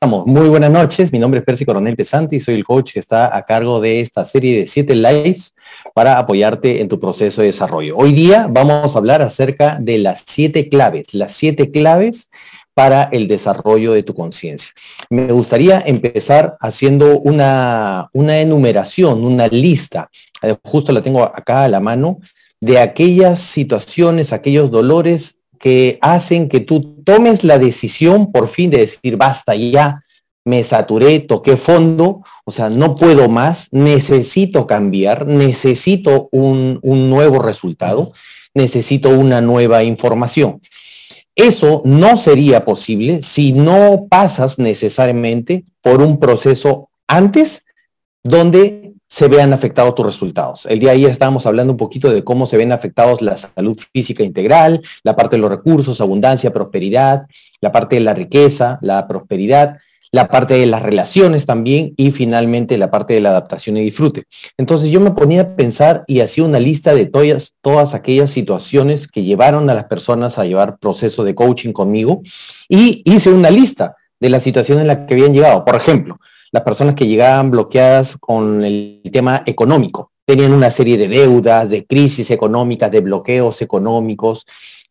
Muy buenas noches, mi nombre es Percy Coronel Pesante y soy el coach que está a cargo de esta serie de siete lives para apoyarte en tu proceso de desarrollo. Hoy día vamos a hablar acerca de las siete claves, las siete claves para el desarrollo de tu conciencia. Me gustaría empezar haciendo una, una enumeración, una lista, eh, justo la tengo acá a la mano, de aquellas situaciones, aquellos dolores que hacen que tú tomes la decisión por fin de decir, basta ya, me saturé, toqué fondo, o sea, no puedo más, necesito cambiar, necesito un, un nuevo resultado, necesito una nueva información. Eso no sería posible si no pasas necesariamente por un proceso antes donde se vean afectados tus resultados. El día de ayer estábamos hablando un poquito de cómo se ven afectados la salud física integral, la parte de los recursos, abundancia, prosperidad, la parte de la riqueza, la prosperidad, la parte de las relaciones también y finalmente la parte de la adaptación y disfrute. Entonces yo me ponía a pensar y hacía una lista de todas, todas aquellas situaciones que llevaron a las personas a llevar proceso de coaching conmigo y hice una lista de las situaciones en las que habían llegado. Por ejemplo, las personas que llegaban bloqueadas con el tema económico. Tenían una serie de deudas, de crisis económicas, de bloqueos económicos,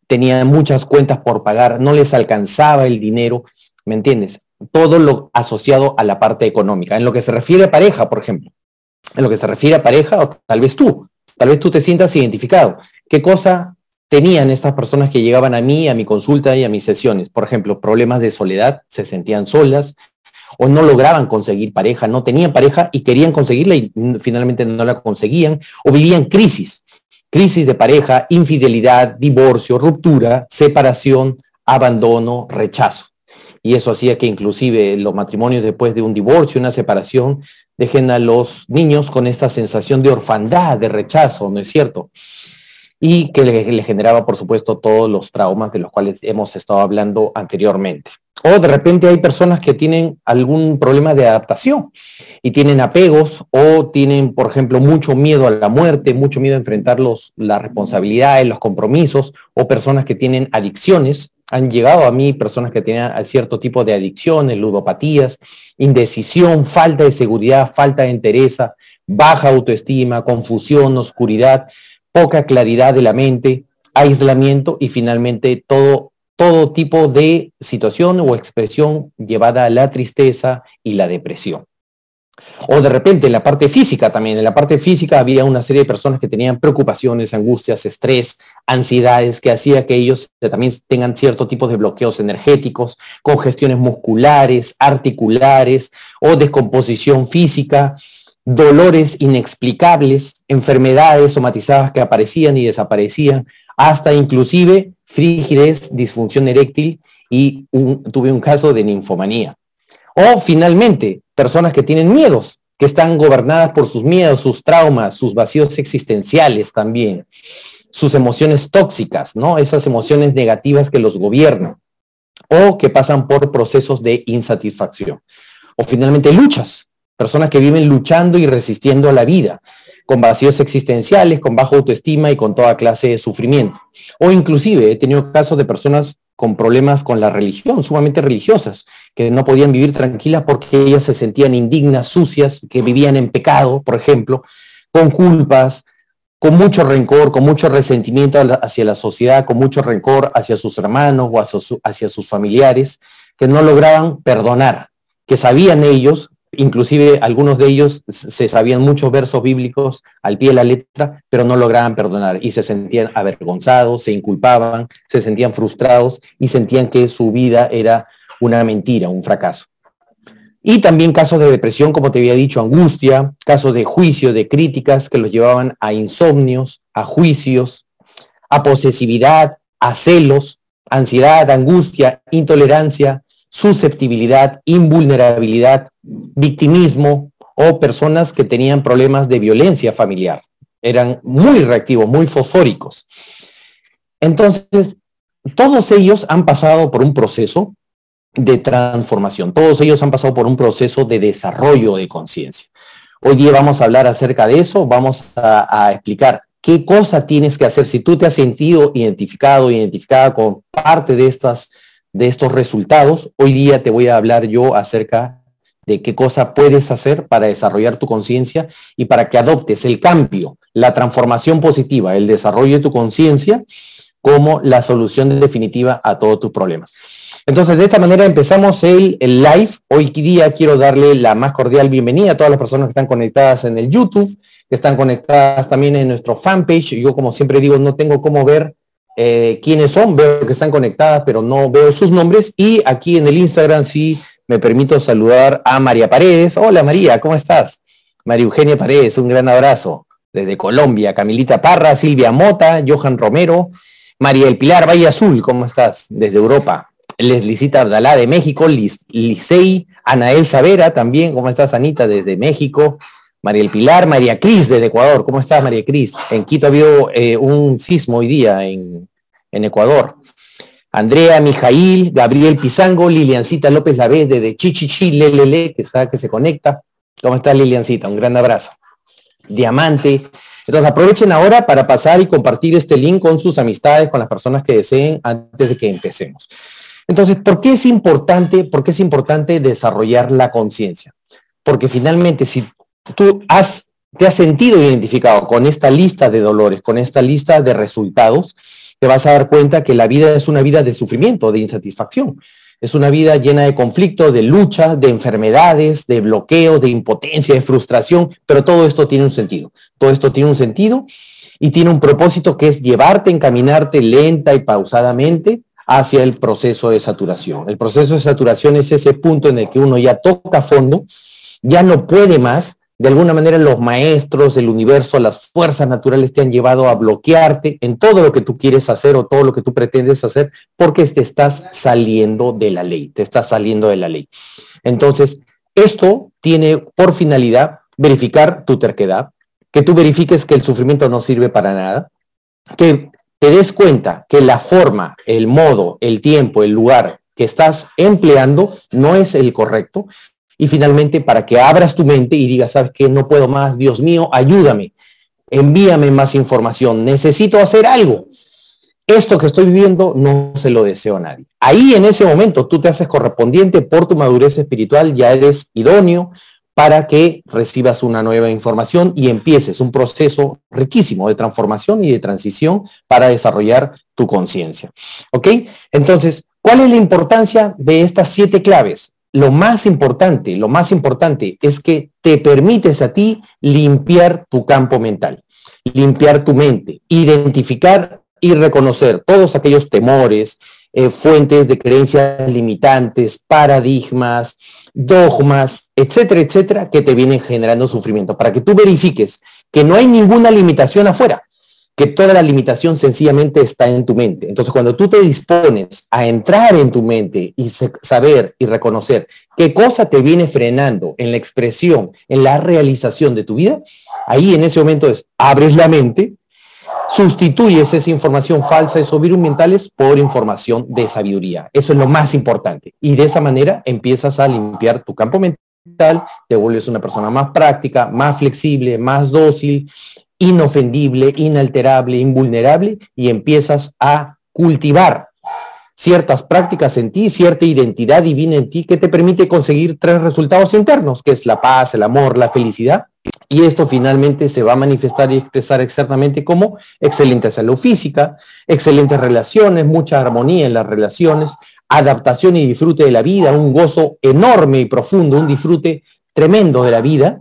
tenían muchas cuentas por pagar, no les alcanzaba el dinero, ¿me entiendes? Todo lo asociado a la parte económica. En lo que se refiere a pareja, por ejemplo, en lo que se refiere a pareja, o tal vez tú, tal vez tú te sientas identificado. ¿Qué cosa tenían estas personas que llegaban a mí, a mi consulta y a mis sesiones? Por ejemplo, problemas de soledad, se sentían solas, o no lograban conseguir pareja, no tenían pareja y querían conseguirla y finalmente no la conseguían, o vivían crisis, crisis de pareja, infidelidad, divorcio, ruptura, separación, abandono, rechazo. Y eso hacía que inclusive los matrimonios después de un divorcio, una separación, dejen a los niños con esta sensación de orfandad, de rechazo, ¿no es cierto? Y que le, generaba, por supuesto, todos los traumas de los cuales hemos estado hablando anteriormente. O de repente hay personas que tienen algún problema de adaptación y tienen apegos o tienen, por ejemplo, mucho miedo a la muerte, mucho miedo a enfrentar los, las responsabilidades, los compromisos, o personas que tienen adicciones. Han llegado a mí personas que tienen cierto tipo de adicciones, ludopatías, indecisión, falta de seguridad, falta de entereza, baja autoestima, confusión, oscuridad, poca claridad de la mente, aislamiento y finalmente todo todo tipo de situación o expresión llevada a la tristeza y la depresión. O de repente en la parte física también, en la parte física había una serie de personas que tenían preocupaciones, angustias, estrés, ansiedades, que hacía que ellos también tengan cierto tipo de bloqueos energéticos, congestiones musculares, articulares o descomposición física, dolores inexplicables, enfermedades somatizadas que aparecían y desaparecían, hasta inclusive frigidez, disfunción eréctil y tuve un caso de ninfomanía. O finalmente, personas que tienen miedos, que están gobernadas por sus miedos, sus traumas, sus vacíos existenciales también, sus emociones tóxicas, ¿no? Esas emociones negativas que los gobiernan o que pasan por procesos de insatisfacción. O finalmente luchas, personas que viven luchando y resistiendo a la vida, con vacíos existenciales, con baja autoestima y con toda clase de sufrimiento. O inclusive he tenido casos de personas con problemas con la religión, sumamente religiosas, que no podían vivir tranquilas porque ellas se sentían indignas, sucias, que vivían en pecado, por ejemplo, con culpas, con mucho rencor, con mucho resentimiento hacia la sociedad, con mucho rencor hacia sus hermanos o hacia, sus familiares, que no lograban perdonar, que sabían ellos Inclusive algunos de ellos se sabían muchos versos bíblicos al pie de la letra, pero no lograban perdonar y se sentían avergonzados, se inculpaban, se sentían frustrados y sentían que su vida era una mentira, un fracaso. Y también casos de depresión, como te había dicho, angustia, casos de juicio, de críticas que los llevaban a insomnios, a juicios, a posesividad, a celos, ansiedad, angustia, intolerancia, susceptibilidad, invulnerabilidad, victimismo o personas que tenían problemas de violencia familiar. Eran muy reactivos, muy fosfóricos. Entonces, todos ellos han pasado por un proceso de transformación, todos ellos han pasado por un proceso de desarrollo de conciencia. Hoy día vamos a hablar acerca de eso, vamos a, explicar qué cosa tienes que hacer si tú te has sentido identificado, identificada con parte de estas de estos resultados, hoy día te voy a hablar yo acerca de qué cosa puedes hacer para desarrollar tu conciencia y para que adoptes el cambio, la transformación positiva, el desarrollo de tu conciencia como la solución definitiva a todos tus problemas. Entonces, de esta manera empezamos el, el, live. Hoy día quiero darle la más cordial bienvenida a todas las personas que están conectadas en el YouTube, que están conectadas también en nuestro fanpage. Yo, como siempre digo, no tengo cómo ver eh, quiénes son, veo que están conectadas, pero no veo sus nombres. Y aquí en el Instagram sí me permito saludar a María Paredes. Hola María, ¿cómo estás? María Eugenia Paredes, un gran abrazo. Desde Colombia, Camilita Parra, Silvia Mota, Johan Romero, María El Pilar Valle Azul, ¿cómo estás? Desde Europa. Leslicita Ardalá de México, Licey, Anael Savera también, ¿cómo estás Anita? Desde México. María El Pilar, María Cris desde Ecuador, ¿cómo estás María Cris? En Quito ha habido eh, un sismo hoy día en, en Ecuador. Andrea Mijail, Gabriel Pizango, Liliancita López Lavés desde Chichichi, Lelele, que está, que se conecta. ¿Cómo está Liliancita? Un gran abrazo. Diamante, entonces aprovechen ahora para pasar y compartir este link con sus amistades, con las personas que deseen antes de que empecemos. Entonces, ¿por qué es importante, por qué es importante desarrollar la conciencia? Porque finalmente, si tú has, te has sentido identificado con esta lista de dolores, con esta lista de resultados, te vas a dar cuenta que la vida es una vida de sufrimiento, de insatisfacción. Es una vida llena de conflictos, de lucha, de enfermedades, de bloqueos, de impotencia, de frustración, pero todo esto tiene un sentido. Todo esto tiene un sentido y tiene un propósito que es llevarte, encaminarte lenta y pausadamente hacia el proceso de saturación. El proceso de saturación es ese punto en el que uno ya toca fondo, ya no puede más de alguna manera los maestros, el universo, las fuerzas naturales te han llevado a bloquearte en todo lo que tú quieres hacer o todo lo que tú pretendes hacer porque te estás saliendo de la ley, te estás saliendo de la ley. Entonces, esto tiene por finalidad verificar tu terquedad, que tú verifiques que el sufrimiento no sirve para nada, que te des cuenta que la forma, el modo, el tiempo, el lugar que estás empleando no es el correcto y finalmente, para que abras tu mente y digas, ¿sabes qué? No puedo más, Dios mío, ayúdame, envíame más información, necesito hacer algo. Esto que estoy viviendo no se lo deseo a nadie. Ahí en ese momento tú te haces correspondiente por tu madurez espiritual, ya eres idóneo para que recibas una nueva información y empieces un proceso riquísimo de transformación y de transición para desarrollar tu conciencia. ¿Ok? Entonces, ¿cuál es la importancia de estas siete claves? Lo más importante, lo más importante es que te permites a ti limpiar tu campo mental, limpiar tu mente, identificar y reconocer todos aquellos temores, eh, fuentes de creencias limitantes, paradigmas, dogmas, etcétera, etcétera, que te vienen generando sufrimiento, para que tú verifiques que no hay ninguna limitación afuera, que toda la limitación sencillamente está en tu mente. Entonces, cuando tú te dispones a entrar en tu mente y saber y reconocer qué cosa te viene frenando en la expresión, en la realización de tu vida, ahí en ese momento es, abres la mente, sustituyes esa información falsa, esos virus mentales, por información de sabiduría. Eso es lo más importante. Y de esa manera empiezas a limpiar tu campo mental, te vuelves una persona más práctica, más flexible, más dócil, inofendible, inalterable, invulnerable y empiezas a cultivar ciertas prácticas en ti, cierta identidad divina en ti que te permite conseguir tres resultados internos, que es la paz, el amor, la felicidad. Y esto finalmente se va a manifestar y expresar externamente como excelente salud física, excelentes relaciones, mucha armonía en las relaciones, adaptación y disfrute de la vida, un gozo enorme y profundo, un disfrute tremendo de la vida.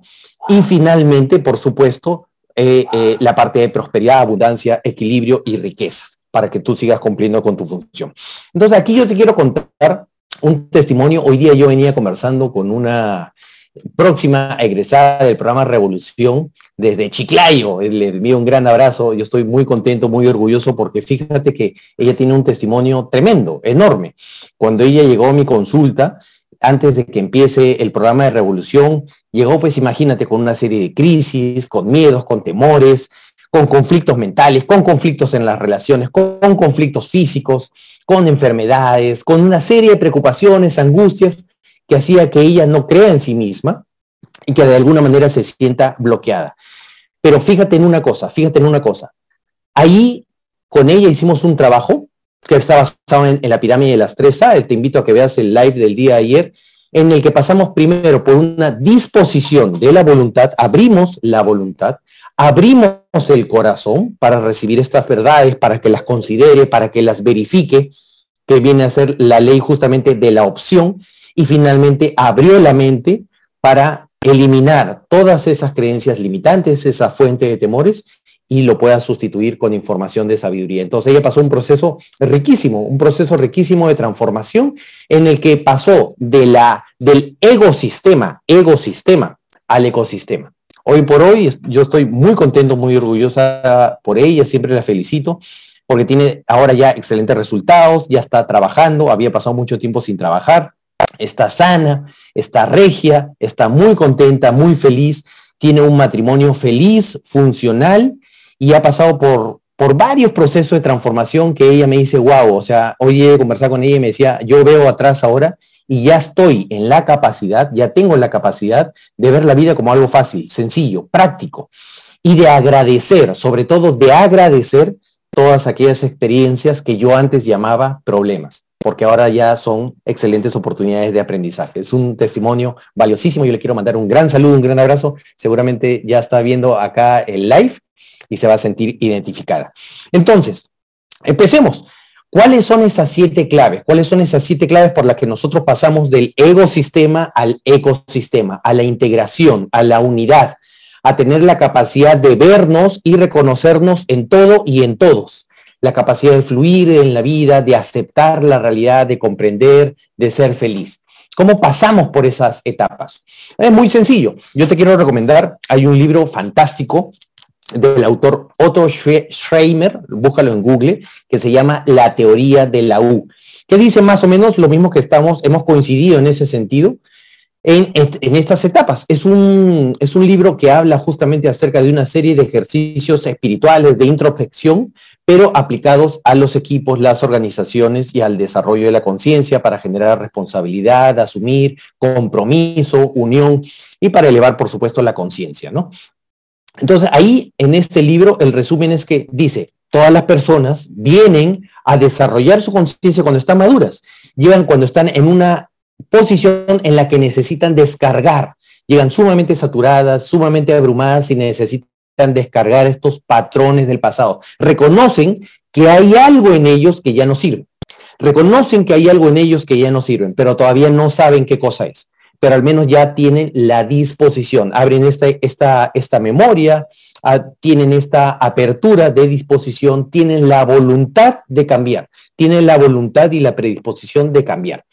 Y finalmente, por supuesto, eh, eh, la parte de prosperidad, abundancia, equilibrio y riqueza, para que tú sigas cumpliendo con tu función. Entonces aquí yo te quiero contar un testimonio. Hoy día yo venía conversando con una próxima egresada del programa Revolución desde Chiclayo. Le envío un gran abrazo. Yo estoy muy contento, muy orgulloso porque fíjate que ella tiene un testimonio tremendo, enorme. Cuando ella llegó a mi consulta, antes de que empiece el programa de revolución, llegó pues imagínate con una serie de crisis, con miedos, con temores, con conflictos mentales, con conflictos en las relaciones, con, conflictos físicos, con enfermedades, con una serie de preocupaciones, angustias que hacía que ella no crea en sí misma y que de alguna manera se sienta bloqueada. Pero fíjate en una cosa, fíjate en una cosa. Ahí con ella hicimos un trabajo que está basado en, la pirámide de las tres A. Te invito a que veas el live del día de ayer, en el que pasamos primero por una disposición de la voluntad, abrimos la voluntad, abrimos el corazón para recibir estas verdades, para que las considere, para que las verifique, que viene a ser la ley justamente de la opción, y finalmente abrió la mente para eliminar todas esas creencias limitantes, esa fuente de temores, y lo pueda sustituir con información de sabiduría. Entonces ella pasó un proceso riquísimo, un proceso riquísimo de transformación en el que pasó de la, del ecosistema, ecosistema al ecosistema. Hoy por hoy yo estoy muy contento, muy orgullosa por ella, siempre la felicito porque tiene ahora ya excelentes resultados, ya está trabajando, había pasado mucho tiempo sin trabajar, está sana, está regia, está muy contenta, muy feliz, tiene un matrimonio feliz, funcional y ha pasado por, por varios procesos de transformación que ella me dice, wow, o sea, hoy he conversado con ella y me decía, yo veo atrás ahora y ya estoy en la capacidad, ya tengo la capacidad de ver la vida como algo fácil, sencillo, práctico y de agradecer, sobre todo de agradecer todas aquellas experiencias que yo antes llamaba problemas, porque ahora ya son excelentes oportunidades de aprendizaje. Es un testimonio valiosísimo. Yo le quiero mandar un gran saludo, un gran abrazo. Seguramente ya está viendo acá el live y se va a sentir identificada. Entonces, empecemos. ¿Cuáles son esas siete claves? ¿Cuáles son esas siete claves por las que nosotros pasamos del ecosistema al ecosistema, a la integración, a la unidad, a tener la capacidad de vernos y reconocernos en todo y en todos? La capacidad de fluir en la vida, de aceptar la realidad, de comprender, de ser feliz. ¿Cómo pasamos por esas etapas? Es muy sencillo. Yo te quiero recomendar, hay un libro fantástico del autor Otto Schreimer, búscalo en Google, que se llama La teoría de la U, que dice más o menos lo mismo que estamos, hemos coincidido en ese sentido en, en estas etapas. Es un, es un libro que habla justamente acerca de una serie de ejercicios espirituales de introspección, pero aplicados a los equipos, las organizaciones y al desarrollo de la conciencia para generar responsabilidad, asumir compromiso, unión y para elevar, por supuesto, la conciencia, ¿no? Entonces, ahí en este libro el resumen es que dice, todas las personas vienen a desarrollar su conciencia cuando están maduras, llegan cuando están en una posición en la que necesitan descargar, llegan sumamente saturadas, sumamente abrumadas y necesitan descargar estos patrones del pasado. Reconocen que hay algo en ellos que ya no sirve. Reconocen que hay algo en ellos que ya no sirven, pero todavía no saben qué cosa es pero al menos ya tienen la disposición, abren esta, esta, esta memoria, ah, tienen esta apertura de disposición, tienen la voluntad de cambiar, tienen la voluntad y la predisposición de cambiar.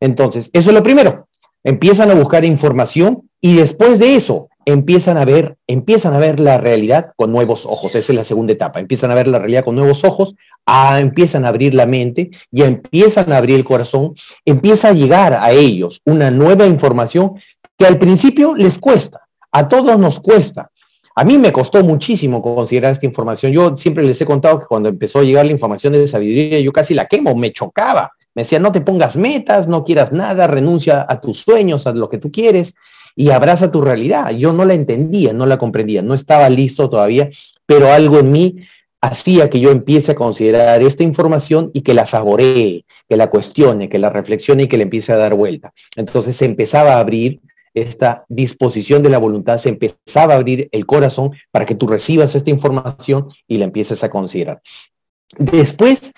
Entonces, eso es lo primero. Empiezan a buscar información y después de eso empiezan a ver, empiezan a ver la realidad con nuevos ojos. Esa es la segunda etapa. Empiezan a ver la realidad con nuevos ojos, empiezan a abrir la mente, ya empiezan a abrir el corazón, empieza a llegar a ellos una nueva información que al principio les cuesta, a todos nos cuesta. A mí me costó muchísimo considerar esta información. Yo siempre les he contado que cuando empezó a llegar la información de sabiduría, yo casi la quemo, me chocaba. Me decía, no te pongas metas, no quieras nada, renuncia a tus sueños, a lo que tú quieres y abraza tu realidad. Yo no la entendía, no la comprendía, no estaba listo todavía, pero algo en mí hacía que yo empiece a considerar esta información y que la saboree, que la cuestione, que la reflexione y que le empiece a dar vuelta. Entonces se empezaba a abrir esta disposición de la voluntad, se empezaba a abrir el corazón para que tú recibas esta información y la empieces a considerar. Después,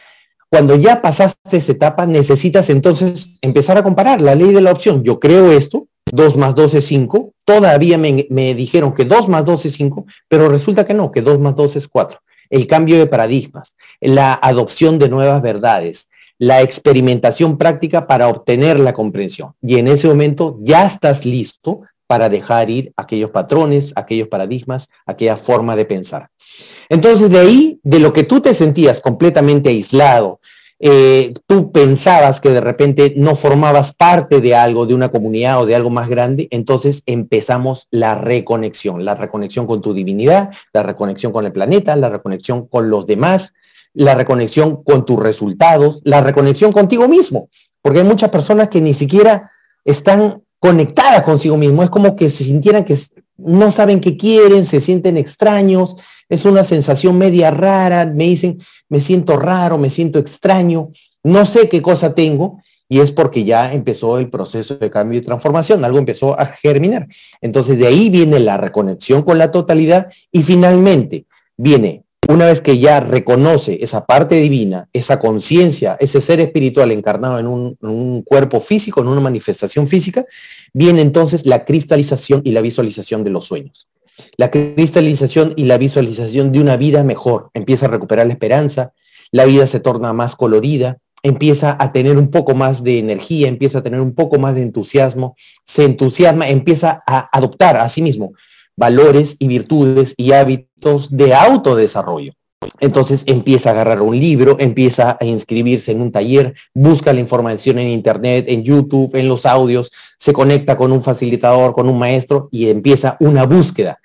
cuando ya pasaste esa etapa, necesitas entonces empezar a comparar la ley de la opción. Yo creo esto, 2 más 2 es 5, todavía me, me dijeron que 2 más 2 es 5, pero resulta que no, que 2 más 2 es 4 el cambio de paradigmas, la adopción de nuevas verdades, la experimentación práctica para obtener la comprensión. Y en ese momento ya estás listo para dejar ir aquellos patrones, aquellos paradigmas, aquella forma de pensar. Entonces de ahí, de lo que tú te sentías completamente aislado, eh, tú pensabas que de repente no formabas parte de algo, de una comunidad o de algo más grande, entonces empezamos la reconexión, la reconexión con tu divinidad, la reconexión con el planeta, la reconexión con los demás, la reconexión con tus resultados, la reconexión contigo mismo, porque hay muchas personas que ni siquiera están conectadas consigo mismo, es como que se sintieran que no saben qué quieren, se sienten extraños, es una sensación media rara, me dicen, me siento raro, me siento extraño, no sé qué cosa tengo, y es porque ya empezó el proceso de cambio y transformación, algo empezó a germinar. Entonces de ahí viene la reconexión con la totalidad y finalmente viene, una vez que ya reconoce esa parte divina, esa conciencia, ese ser espiritual encarnado en un, cuerpo físico, en una manifestación física, viene entonces la cristalización y la visualización de los sueños. La cristalización y la visualización de una vida mejor. Empieza a recuperar la esperanza, la vida se torna más colorida, empieza a tener un poco más de energía, empieza a tener un poco más de entusiasmo, se entusiasma, empieza a adoptar a sí mismo valores y virtudes y hábitos de autodesarrollo. Entonces empieza a agarrar un libro, empieza a inscribirse en un taller, busca la información en internet, en YouTube, en los audios, se conecta con un facilitador, con un maestro y empieza una búsqueda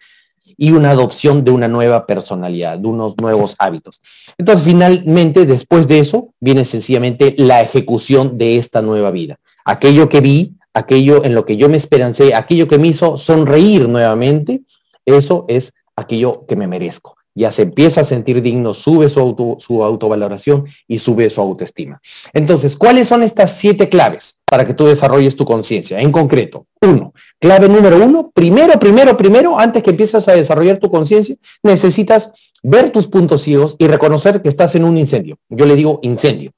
y una adopción de una nueva personalidad, de unos nuevos hábitos. Entonces, finalmente, después de eso, viene sencillamente la ejecución de esta nueva vida. Aquello que vi, aquello en lo que yo me esperancé, aquello que me hizo sonreír nuevamente, eso es aquello que me merezco ya se empieza a sentir digno, sube su, auto, su autovaloración y sube su autoestima. Entonces, ¿cuáles son estas siete claves para que tú desarrolles tu conciencia? En concreto, uno, clave número uno, primero, primero, primero, antes que empieces a desarrollar tu conciencia, necesitas ver tus puntos ciegos y reconocer que estás en un incendio. Yo le digo incendio.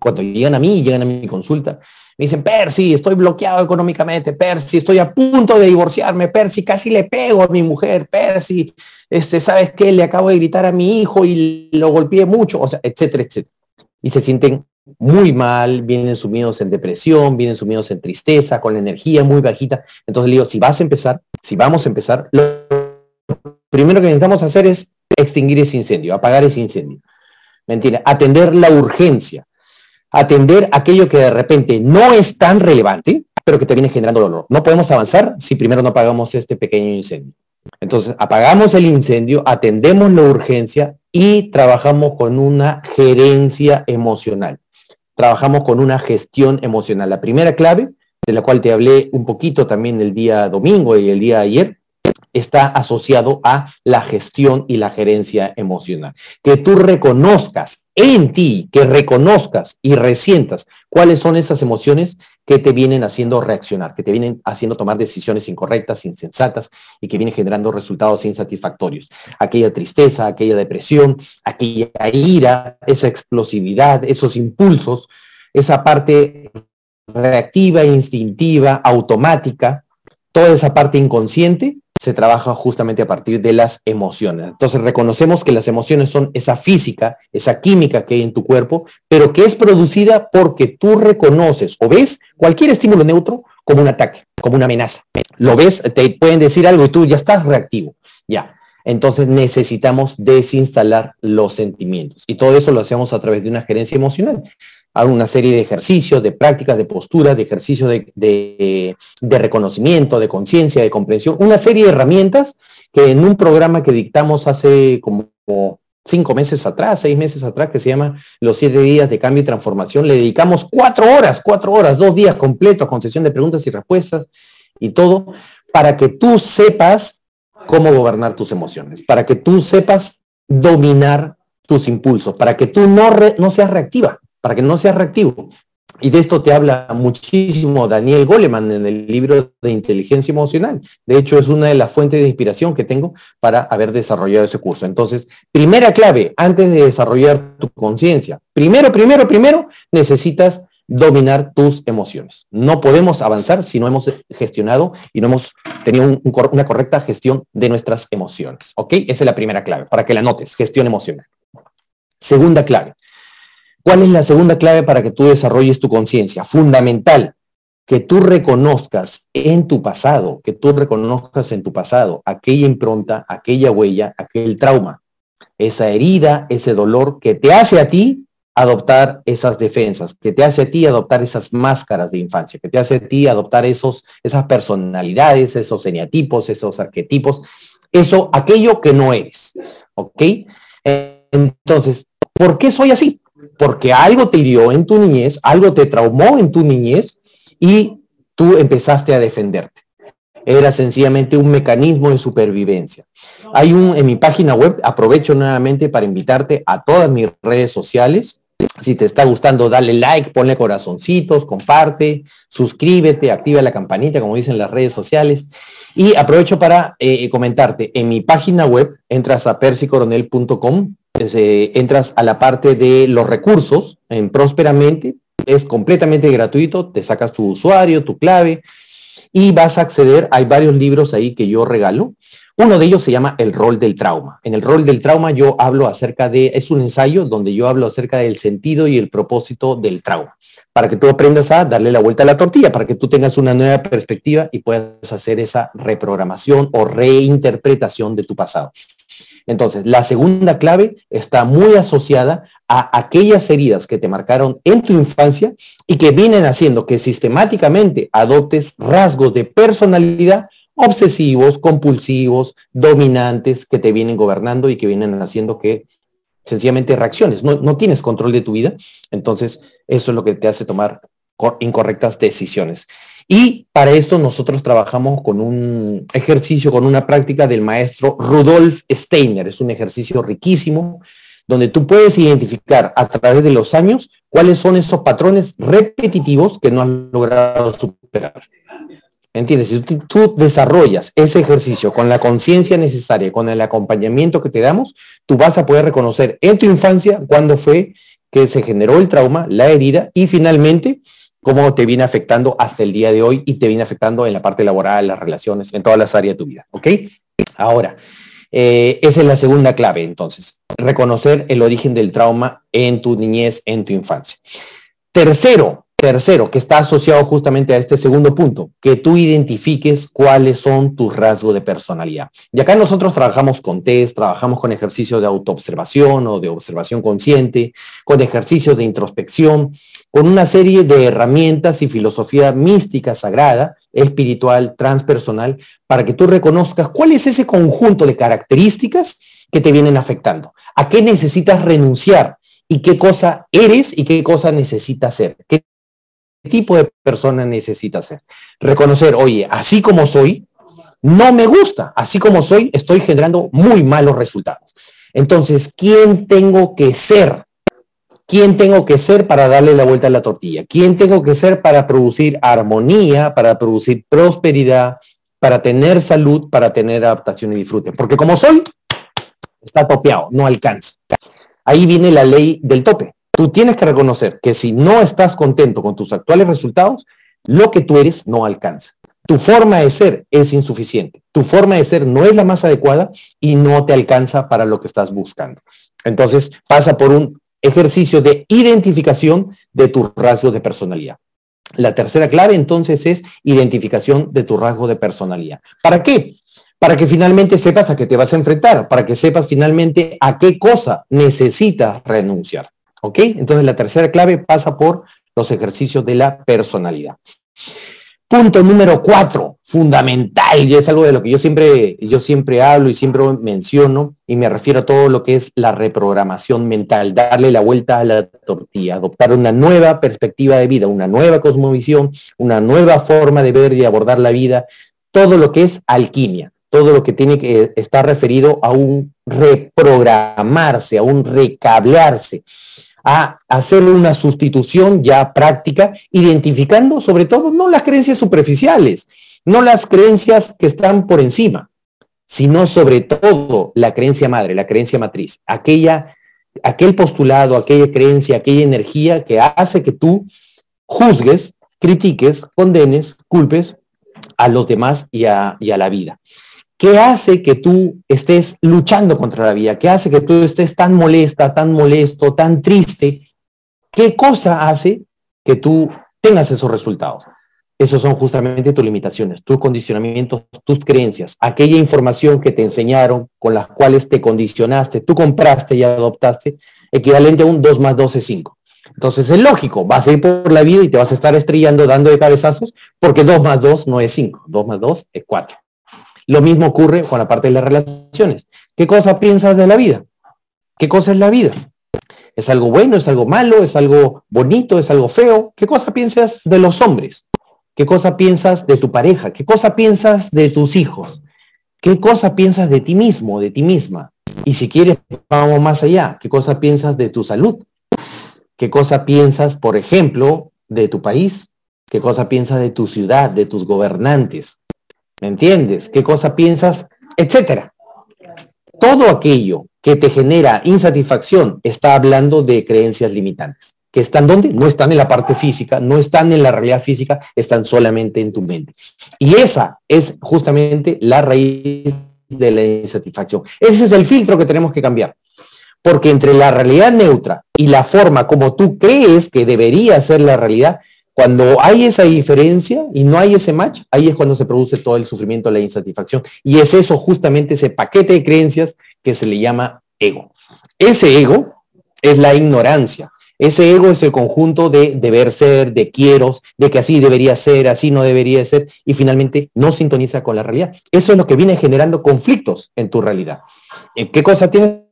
Cuando llegan a mí, llegan a mi consulta, me dicen, Percy, estoy bloqueado económicamente, Percy, estoy a punto de divorciarme, Percy, casi le pego a mi mujer, Percy, este, ¿sabes qué? Le acabo de gritar a mi hijo y lo golpeé mucho, o sea, etcétera, etcétera. Y se sienten muy mal, vienen sumidos en depresión, vienen sumidos en tristeza, con la energía muy bajita. Entonces le digo, si vas a empezar, si vamos a empezar, lo primero que necesitamos hacer es extinguir ese incendio, apagar ese incendio. Mentira, atender la urgencia atender aquello que de repente no es tan relevante, pero que te viene generando dolor. No podemos avanzar si primero no apagamos este pequeño incendio. Entonces, apagamos el incendio, atendemos la urgencia y trabajamos con una gerencia emocional. Trabajamos con una gestión emocional. La primera clave, de la cual te hablé un poquito también el día domingo y el día ayer, está asociado a la gestión y la gerencia emocional. Que tú reconozcas en ti, que reconozcas y resientas cuáles son esas emociones que te vienen haciendo reaccionar, que te vienen haciendo tomar decisiones incorrectas, insensatas y que vienen generando resultados insatisfactorios. Aquella tristeza, aquella depresión, aquella ira, esa explosividad, esos impulsos, esa parte reactiva, instintiva, automática, toda esa parte inconsciente se trabaja justamente a partir de las emociones. Entonces reconocemos que las emociones son esa física, esa química que hay en tu cuerpo, pero que es producida porque tú reconoces o ves cualquier estímulo neutro como un ataque, como una amenaza. Lo ves, te pueden decir algo y tú ya estás reactivo. Ya. Entonces necesitamos desinstalar los sentimientos. Y todo eso lo hacemos a través de una gerencia emocional hago una serie de ejercicios, de prácticas, de posturas, de ejercicios de, reconocimiento, de conciencia, de comprensión, una serie de herramientas que en un programa que dictamos hace como cinco meses atrás, seis meses atrás, que se llama Los siete días de cambio y transformación, le dedicamos cuatro horas, cuatro horas, dos días completos con sesión de preguntas y respuestas y todo, para que tú sepas cómo gobernar tus emociones, para que tú sepas dominar tus impulsos, para que tú no, no seas reactiva, para que no sea reactivo. Y de esto te habla muchísimo Daniel Goleman en el libro de inteligencia emocional. De hecho, es una de las fuentes de inspiración que tengo para haber desarrollado ese curso. Entonces, primera clave, antes de desarrollar tu conciencia, primero, primero, primero, necesitas dominar tus emociones. No podemos avanzar si no hemos gestionado y no hemos tenido una correcta gestión de nuestras emociones. ¿Ok? Esa es la primera clave, para que la notes, gestión emocional. Segunda clave, ¿Cuál es la segunda clave para que tú desarrolles tu conciencia? Fundamental, que tú reconozcas en tu pasado, que tú reconozcas en tu pasado aquella impronta, aquella huella, aquel trauma, esa herida, ese dolor que te hace a ti adoptar esas defensas, que te hace a ti adoptar esas máscaras de infancia, que te hace a ti adoptar esos, esas personalidades, esos eneatipos, esos arquetipos, eso, aquello que no eres. ¿Ok? Entonces, ¿por qué soy así? Porque algo te hirió en tu niñez, algo te traumó en tu niñez y tú empezaste a defenderte. era sencillamente un mecanismo de supervivencia. Hay un, en mi página web, aprovecho nuevamente para invitarte a todas mis redes sociales. Si te está gustando, dale like, ponle corazoncitos, comparte, suscríbete, activa la campanita, como dicen las redes sociales. Y aprovecho para eh, comentarte, en mi página web, entras a persicoronel.com, eh, entras a la parte de los recursos en Prósperamente, es completamente gratuito, te sacas tu usuario, tu clave y vas a acceder, hay varios libros ahí que yo regalo. Uno de ellos se llama El rol del trauma. En el rol del trauma yo hablo acerca de, es un ensayo donde yo hablo acerca del sentido y el propósito del trauma, para que tú aprendas a darle la vuelta a la tortilla, para que tú tengas una nueva perspectiva y puedas hacer esa reprogramación o reinterpretación de tu pasado. Entonces, la segunda clave está muy asociada a aquellas heridas que te marcaron en tu infancia y que vienen haciendo que sistemáticamente adoptes rasgos de personalidad obsesivos, compulsivos, dominantes que te vienen gobernando y que vienen haciendo que sencillamente reacciones. No, no tienes control de tu vida. Entonces, eso es lo que te hace tomar incorrectas decisiones. Y para esto nosotros trabajamos con un ejercicio, con una práctica del maestro Rudolf Steiner. Es un ejercicio riquísimo donde tú puedes identificar a través de los años cuáles son esos patrones repetitivos que no has logrado superar. ¿Entiendes? Si tú desarrollas ese ejercicio con la conciencia necesaria, con el acompañamiento que te damos, tú vas a poder reconocer en tu infancia cuándo fue que se generó el trauma, la herida y finalmente cómo te viene afectando hasta el día de hoy y te viene afectando en la parte laboral, las relaciones, en todas las áreas de tu vida. ¿Ok? Ahora, eh, esa es la segunda clave, entonces, reconocer el origen del trauma en tu niñez, en tu infancia. Tercero, Tercero, que está asociado justamente a este segundo punto, que tú identifiques cuáles son tus rasgos de personalidad. Y acá nosotros trabajamos con test, trabajamos con ejercicios de autoobservación o de observación consciente, con ejercicios de introspección, con una serie de herramientas y filosofía mística, sagrada, espiritual, transpersonal, para que tú reconozcas cuál es ese conjunto de características que te vienen afectando. ¿A qué necesitas renunciar? ¿Y qué cosa eres y qué cosa necesitas ser? ¿Qué tipo de persona necesita ser. Reconocer, oye, así como soy, no me gusta, así como soy, estoy generando muy malos resultados. Entonces, ¿quién tengo que ser? ¿Quién tengo que ser para darle la vuelta a la tortilla? ¿Quién tengo que ser para producir armonía, para producir prosperidad, para tener salud, para tener adaptación y disfrute? Porque como soy, está topeado, no alcanza. Ahí viene la ley del tope. Tú tienes que reconocer que si no estás contento con tus actuales resultados, lo que tú eres no alcanza. Tu forma de ser es insuficiente. Tu forma de ser no es la más adecuada y no te alcanza para lo que estás buscando. Entonces pasa por un ejercicio de identificación de tu rasgo de personalidad. La tercera clave entonces es identificación de tu rasgo de personalidad. ¿Para qué? Para que finalmente sepas a qué te vas a enfrentar, para que sepas finalmente a qué cosa necesitas renunciar. ¿Ok? Entonces la tercera clave pasa por los ejercicios de la personalidad. Punto número cuatro, fundamental, y es algo de lo que yo siempre, yo siempre hablo y siempre menciono, y me refiero a todo lo que es la reprogramación mental, darle la vuelta a la tortilla, adoptar una nueva perspectiva de vida, una nueva cosmovisión, una nueva forma de ver y abordar la vida, todo lo que es alquimia, todo lo que tiene que estar referido a un reprogramarse, a un recablearse a hacer una sustitución ya práctica, identificando sobre todo no las creencias superficiales, no las creencias que están por encima, sino sobre todo la creencia madre, la creencia matriz, aquella, aquel postulado, aquella creencia, aquella energía que hace que tú juzgues, critiques, condenes, culpes a los demás y a, y a la vida. ¿Qué hace que tú estés luchando contra la vida? ¿Qué hace que tú estés tan molesta, tan molesto, tan triste? ¿Qué cosa hace que tú tengas esos resultados? Esos son justamente tus limitaciones, tus condicionamientos, tus creencias, aquella información que te enseñaron, con las cuales te condicionaste, tú compraste y adoptaste, equivalente a un 2 más 2 es 5. Entonces es lógico, vas a ir por la vida y te vas a estar estrellando, dando de cabezazos, porque 2 más 2 no es 5, 2 más 2 es 4. Lo mismo ocurre con la parte de las relaciones. ¿Qué cosa piensas de la vida? ¿Qué cosa es la vida? ¿Es algo bueno? ¿Es algo malo? ¿Es algo bonito? ¿Es algo feo? ¿Qué cosa piensas de los hombres? ¿Qué cosa piensas de tu pareja? ¿Qué cosa piensas de tus hijos? ¿Qué cosa piensas de ti mismo, de ti misma? Y si quieres, vamos más allá. ¿Qué cosa piensas de tu salud? ¿Qué cosa piensas, por ejemplo, de tu país? ¿Qué cosa piensas de tu ciudad, de tus gobernantes? ¿Me entiendes? ¿Qué cosa piensas? Etcétera. Todo aquello que te genera insatisfacción está hablando de creencias limitantes que están donde? No están en la parte física, no están en la realidad física, están solamente en tu mente. Y esa es justamente la raíz de la insatisfacción. Ese es el filtro que tenemos que cambiar. Porque entre la realidad neutra y la forma como tú crees que debería ser la realidad, cuando hay esa diferencia y no hay ese match, ahí es cuando se produce todo el sufrimiento, la insatisfacción. Y es eso justamente ese paquete de creencias que se le llama ego. Ese ego es la ignorancia. Ese ego es el conjunto de deber ser, de quiero, de que así debería ser, así no debería ser, y finalmente no sintoniza con la realidad. Eso es lo que viene generando conflictos en tu realidad. Eh, ¿Qué cosa tienes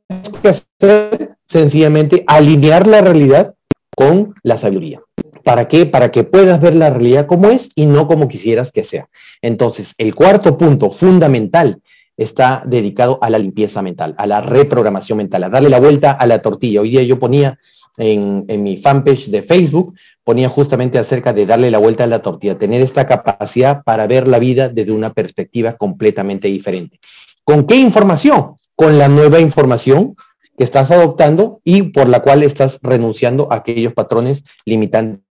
que hacer? Sencillamente alinear la realidad con la sabiduría. ¿Para qué? Para que puedas ver la realidad como es y no como quisieras que sea. Entonces, el cuarto punto fundamental está dedicado a la limpieza mental, a la reprogramación mental, a darle la vuelta a la tortilla. Hoy día yo ponía en, mi fanpage de Facebook, ponía justamente acerca de darle la vuelta a la tortilla, tener esta capacidad para ver la vida desde una perspectiva completamente diferente. ¿Con qué información? Con la nueva información que estás adoptando y por la cual estás renunciando a aquellos patrones limitantes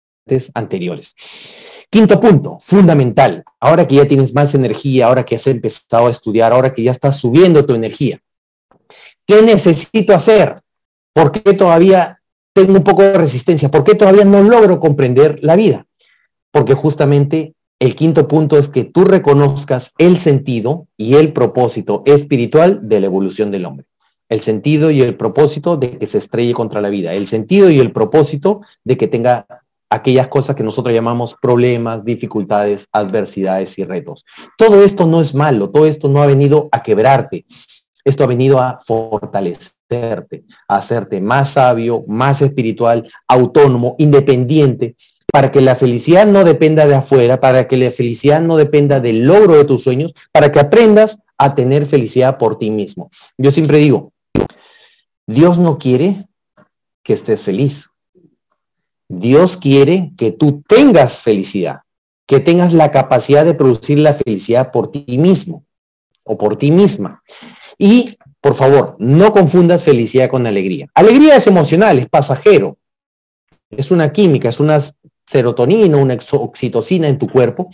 anteriores. Quinto punto, fundamental. Ahora que ya tienes más energía, ahora que has empezado a estudiar, ahora que ya estás subiendo tu energía. ¿Qué necesito hacer? ¿Por qué todavía tengo un poco de resistencia. ¿Por qué todavía no logro comprender la vida? Porque justamente el quinto punto es que tú reconozcas el sentido y el propósito espiritual de la evolución del hombre. El sentido y el propósito de que se estrelle contra la vida. El sentido y el propósito de que tenga aquellas cosas que nosotros llamamos problemas, dificultades, adversidades y retos. Todo esto no es malo, todo esto no ha venido a quebrarte, esto ha venido a fortalecer a hacerte más sabio, más espiritual, autónomo, independiente, para que la felicidad no dependa de afuera, para que la felicidad no dependa del logro de tus sueños, para que aprendas a tener felicidad por ti mismo. Yo siempre digo, Dios no quiere que estés feliz. Dios quiere que tú tengas felicidad, que tengas la capacidad de producir la felicidad por ti mismo o por ti misma. Y por favor, no confundas felicidad con alegría. Alegría es emocional, es pasajero. Es una química, es una serotonina, una oxitocina en tu cuerpo,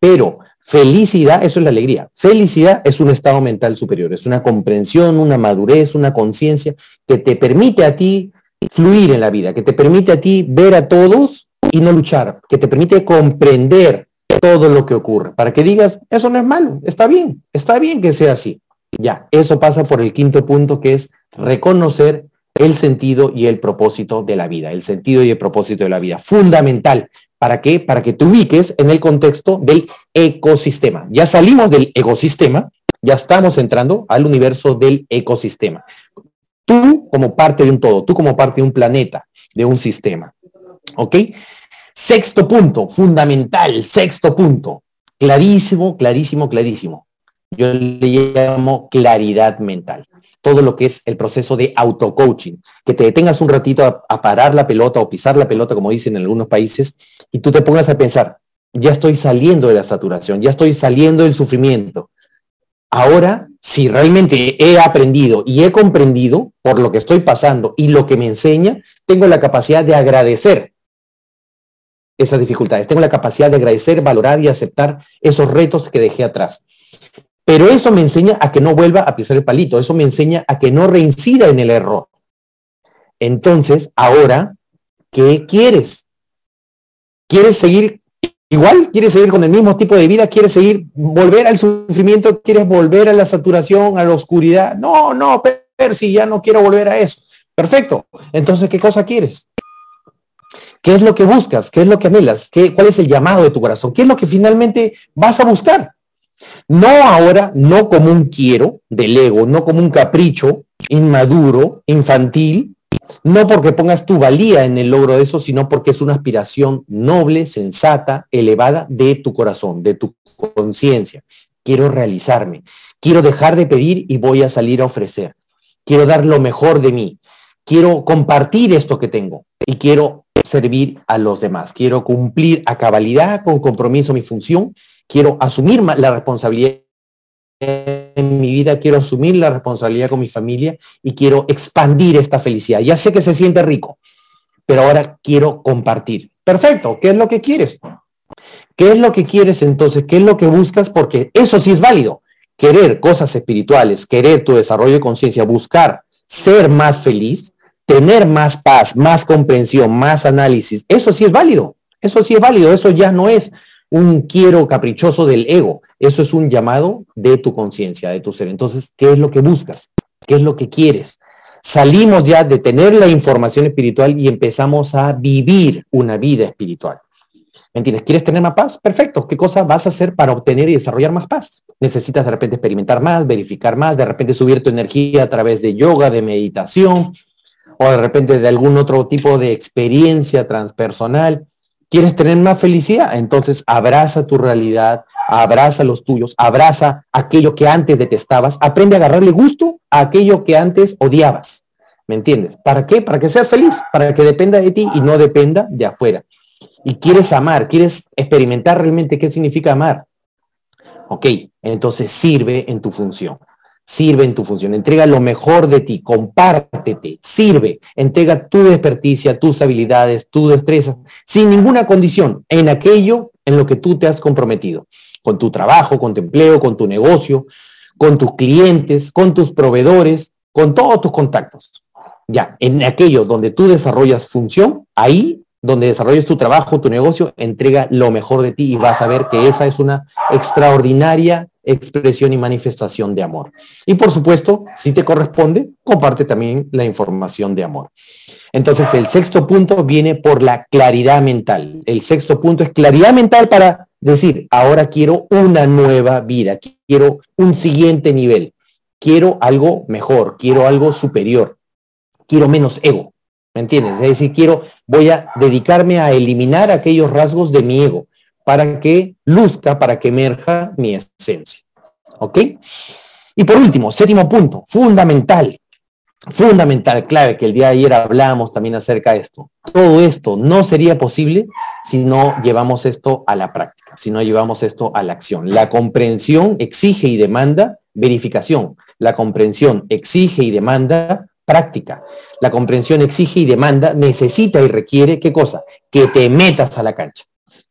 pero felicidad, eso es la alegría. Felicidad es un estado mental superior, es una comprensión, una madurez, una conciencia que te permite a ti fluir en la vida, que te permite a ti ver a todos y no luchar, que te permite comprender todo lo que ocurre, para que digas, eso no es malo, está bien, está bien que sea así. Ya, eso pasa por el quinto punto que es reconocer el sentido y el propósito de la vida, el sentido y el propósito de la vida. Fundamental. ¿Para qué? Para que te ubiques en el contexto del ecosistema. Ya salimos del ecosistema, ya estamos entrando al universo del ecosistema. Tú como parte de un todo, tú como parte de un planeta, de un sistema. ¿Ok? Sexto punto, fundamental, sexto punto. Clarísimo, clarísimo, clarísimo yo le llamo claridad mental. Todo lo que es el proceso de auto-coaching, que te detengas un ratito a, parar la pelota o pisar la pelota, como dicen en algunos países, y tú te pongas a pensar, ya estoy saliendo de la saturación, ya estoy saliendo del sufrimiento. Ahora, si realmente he aprendido y he comprendido por lo que estoy pasando y lo que me enseña, tengo la capacidad de agradecer esas dificultades, tengo la capacidad de agradecer, valorar y aceptar esos retos que dejé atrás. Pero eso me enseña a que no vuelva a pisar el palito, eso me enseña a que no reincida en el error. Entonces, ahora, ¿qué quieres? ¿Quieres seguir igual? ¿Quieres seguir con el mismo tipo de vida? ¿Quieres seguir volver al sufrimiento? ¿Quieres volver a la saturación, a la oscuridad? No, no, si ya no quiero volver a eso. Perfecto. Entonces, ¿qué cosa quieres? ¿Qué es lo que buscas? ¿Qué es lo que anhelas? ¿Qué, ¿Cuál es el llamado de tu corazón? ¿Qué es lo que finalmente vas a buscar? No ahora, no como un quiero del ego, no como un capricho inmaduro, infantil, No porque pongas tu valía en el logro de eso, sino porque es una aspiración noble, sensata, elevada de tu corazón, de tu conciencia. Quiero realizarme, quiero dejar de pedir y voy a salir a ofrecer. Quiero dar lo mejor de mí. Quiero compartir esto que tengo y quiero servir a los demás. Quiero cumplir a cabalidad, con compromiso mi función. Quiero asumir la responsabilidad en mi vida, quiero asumir la responsabilidad con mi familia y quiero expandir esta felicidad. Ya sé que se siente rico, pero ahora quiero compartir. Perfecto, ¿qué es lo que quieres? ¿Qué es lo que quieres entonces? ¿Qué es lo que buscas? Porque eso sí es válido. Querer cosas espirituales, querer tu desarrollo de conciencia, buscar ser más feliz, tener más paz, más comprensión, más análisis, eso sí es válido. Eso sí es válido. Eso ya no es un quiero caprichoso del ego. Eso es un llamado de tu conciencia, de tu ser. Entonces, ¿qué es lo que buscas? ¿Qué es lo que quieres? Salimos ya de tener la información espiritual y empezamos a vivir una vida espiritual. ¿Me entiendes? ¿Quieres tener más paz? Perfecto. ¿Qué cosa vas a hacer para obtener y desarrollar más paz? Necesitas de repente experimentar más, verificar más, de repente subir tu energía a través de yoga, de meditación, o de repente de algún otro tipo de experiencia transpersonal. ¿Quieres tener más felicidad? Entonces abraza tu realidad, abraza los tuyos, abraza aquello que antes detestabas, aprende a agarrarle gusto a aquello que antes odiabas. ¿Me entiendes? ¿Para qué? Para que seas feliz, para que dependa de ti y no dependa de afuera. Y quieres amar, quieres experimentar realmente qué significa amar. Ok, entonces sirve en tu función sirve en tu función, entrega lo mejor de ti, compártete, sirve, entrega tu experticia, tus habilidades, tus destrezas, sin ninguna condición, en aquello en lo que tú te has comprometido, con tu trabajo, con tu empleo, con tu negocio, con tus clientes, con tus proveedores, con todos tus contactos. Ya, en aquello donde tú desarrollas función, ahí donde desarrolles tu trabajo, tu negocio, entrega lo mejor de ti y vas a ver que esa es una extraordinaria expresión y manifestación de amor. Y por supuesto, si te corresponde, comparte también la información de amor. Entonces, el sexto punto viene por la claridad mental. El sexto punto es claridad mental para decir, ahora quiero una nueva vida, quiero un siguiente nivel, quiero algo mejor, quiero algo superior, quiero menos ego. ¿Me entiendes? Es decir, quiero, voy a dedicarme a eliminar aquellos rasgos de mi ego para que luzca, para que emerja mi esencia. ¿Ok? Y por último, séptimo punto, fundamental, fundamental, clave, que el día de ayer hablábamos también acerca de esto. Todo esto no sería posible si no llevamos esto a la práctica, si no llevamos esto a la acción. La comprensión exige y demanda verificación. La comprensión exige y demanda práctica. La comprensión exige y demanda, necesita y requiere, ¿qué cosa? Que te metas a la cancha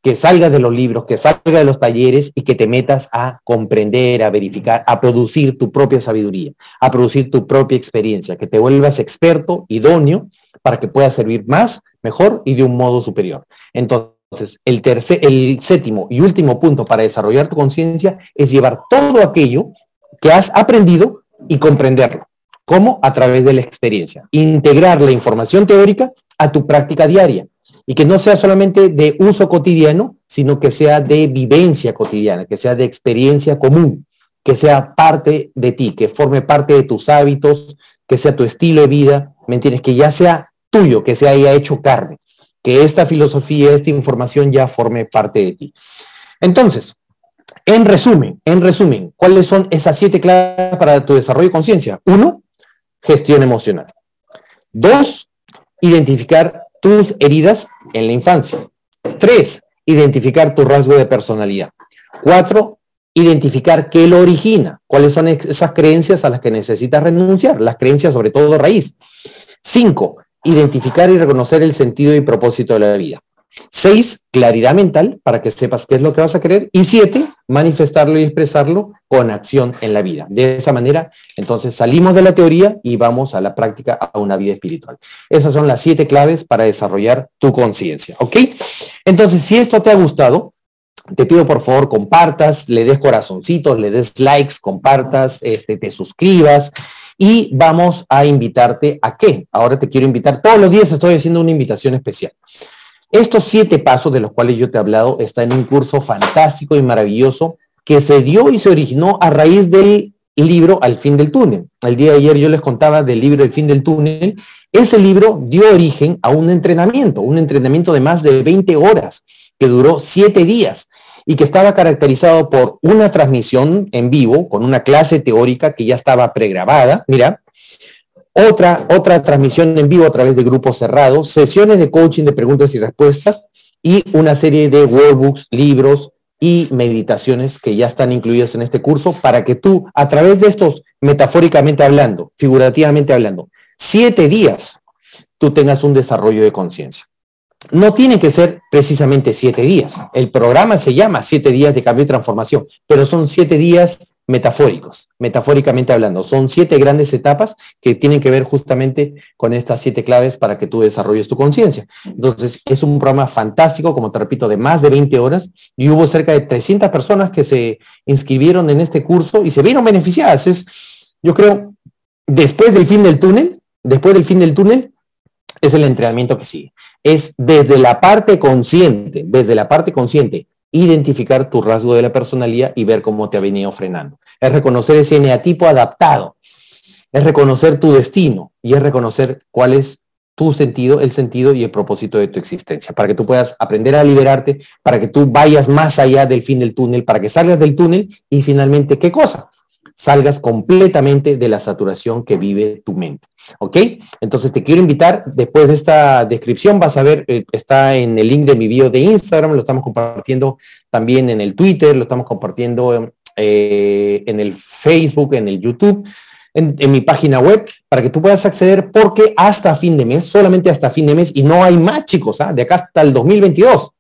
que salgas de los libros, que salgas de los talleres y que te metas a comprender, a verificar, a producir tu propia sabiduría, a producir tu propia experiencia, que te vuelvas experto, idóneo, para que puedas servir más, mejor y de un modo superior. Entonces, el, tercer, el séptimo y último punto para desarrollar tu conciencia es llevar todo aquello que has aprendido y comprenderlo. ¿Cómo? A través de la experiencia. Integrar la información teórica a tu práctica diaria y que no sea solamente de uso cotidiano, sino que sea de vivencia cotidiana, que sea de experiencia común, que sea parte de ti, que forme parte de tus hábitos, que sea tu estilo de vida, ¿me entiendes? Que ya sea tuyo, que se haya hecho carne, que esta filosofía, esta información ya forme parte de ti. Entonces, en resumen, en resumen, ¿cuáles son esas siete claves para tu desarrollo de conciencia? Uno, gestión emocional. Dos, identificar tus heridas en la infancia. Tres, identificar tu rasgo de personalidad. Cuatro, identificar qué lo origina, cuáles son esas creencias a las que necesitas renunciar, las creencias sobre todo raíz. Cinco, identificar y reconocer el sentido y propósito de la vida. Seis, claridad mental para que sepas qué es lo que vas a querer. Y siete, manifestarlo y expresarlo con acción en la vida. De esa manera, entonces salimos de la teoría y vamos a la práctica, a una vida espiritual. Esas son las siete claves para desarrollar tu conciencia. ¿Ok? Entonces, si esto te ha gustado, te pido por favor compartas, le des corazoncitos, le des likes, compartas, este, te suscribas y vamos a invitarte a qué. Ahora te quiero invitar, todos los días estoy haciendo una invitación especial. Estos siete pasos de los cuales yo te he hablado están en un curso fantástico y maravilloso que se dio y se originó a raíz del libro Al fin del túnel. El día de ayer yo les contaba del libro El fin del túnel ese libro dio origen a un entrenamiento, un entrenamiento de más de 20 horas que duró siete días y que estaba caracterizado por una transmisión en vivo con una clase teórica que ya estaba pregrabada, mira, otra, transmisión en vivo a través de grupos cerrados, sesiones de coaching de preguntas y respuestas y una serie de workbooks, libros y meditaciones que ya están incluidas en este curso para que tú, a través de estos, metafóricamente hablando, figurativamente hablando, siete días, tú tengas un desarrollo de conciencia no tiene que ser precisamente siete días. El programa se llama siete días de cambio y transformación, pero son siete días metafóricos, metafóricamente hablando. Son siete grandes etapas que tienen que ver justamente con estas siete claves para que tú desarrolles tu conciencia. Entonces, es un programa fantástico, como te repito, de más de 20 horas y hubo cerca de 300 personas que se inscribieron en este curso y se vieron beneficiadas. Es, yo creo, después del fin del túnel, después del fin del túnel, es el entrenamiento que sigue. Es desde la parte consciente, desde la parte consciente, identificar tu rasgo de la personalidad y ver cómo te ha venido frenando. Es reconocer ese eneatipo adaptado. Es reconocer tu destino y es reconocer cuál es tu sentido, el sentido y el propósito de tu existencia, para que tú puedas aprender a liberarte, para que tú vayas más allá del fin del túnel, para que salgas del túnel y finalmente, ¿qué cosa? Salgas completamente de la saturación que vive tu mente. ¿Ok? Entonces te quiero invitar, después de esta descripción vas a ver, eh, está en el link de mi video de Instagram, lo estamos compartiendo también en el Twitter, lo estamos compartiendo eh, en el Facebook, en el YouTube, en, mi página web, para que tú puedas acceder, porque hasta fin de mes, solamente hasta fin de mes, y no hay más chicos, ¿ah? de acá hasta el 2022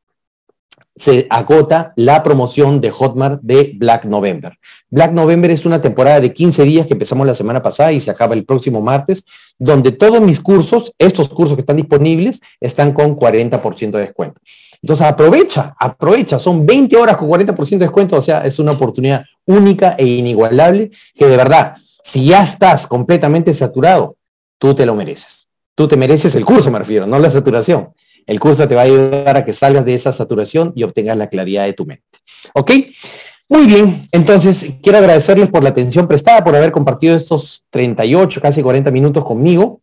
se agota la promoción de Hotmart de Black November. Black November es una temporada de 15 días que empezamos la semana pasada y se acaba el próximo martes, donde todos mis cursos, estos cursos que están disponibles, están con 40% de descuento. Entonces aprovecha, aprovecha, son 20 horas con 40% de descuento, o sea, es una oportunidad única e inigualable que de verdad, si ya estás completamente saturado, tú te lo mereces. Tú te mereces el curso, me refiero, no la saturación. El curso te va a ayudar a que salgas de esa saturación y obtengas la claridad de tu mente. ¿Ok? Muy bien, entonces quiero agradecerles por la atención prestada, por haber compartido estos 38, casi 40 minutos conmigo.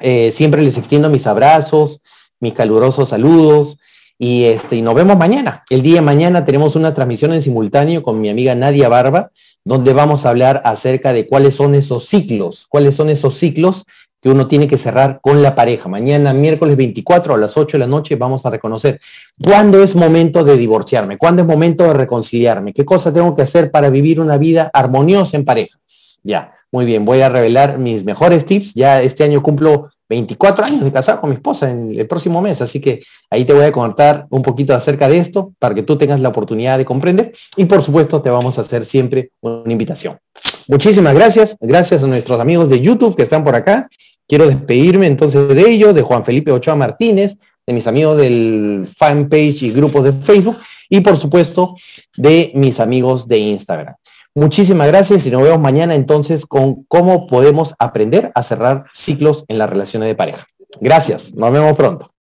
Eh, siempre les extiendo mis abrazos, mis calurosos saludos y, este, y nos vemos mañana. El día de mañana tenemos una transmisión en simultáneo con mi amiga Nadia Barba, donde vamos a hablar acerca de cuáles son esos ciclos, cuáles son esos ciclos que uno tiene que cerrar con la pareja. Mañana, miércoles 24 a las 8 de la noche, vamos a reconocer cuándo es momento de divorciarme, cuándo es momento de reconciliarme, qué cosas tengo que hacer para vivir una vida armoniosa en pareja. Ya, muy bien, voy a revelar mis mejores tips. Ya este año cumplo 24 años de casado con mi esposa en el próximo mes, así que ahí te voy a contar un poquito acerca de esto para que tú tengas la oportunidad de comprender y por supuesto te vamos a hacer siempre una invitación. Muchísimas gracias, gracias a nuestros amigos de YouTube que están por acá Quiero despedirme entonces de ellos, de Juan Felipe Ochoa Martínez, de mis amigos del fanpage y grupos de Facebook y por supuesto de mis amigos de Instagram. Muchísimas gracias y nos vemos mañana entonces con cómo podemos aprender a cerrar ciclos en las relaciones de pareja. Gracias, nos vemos pronto.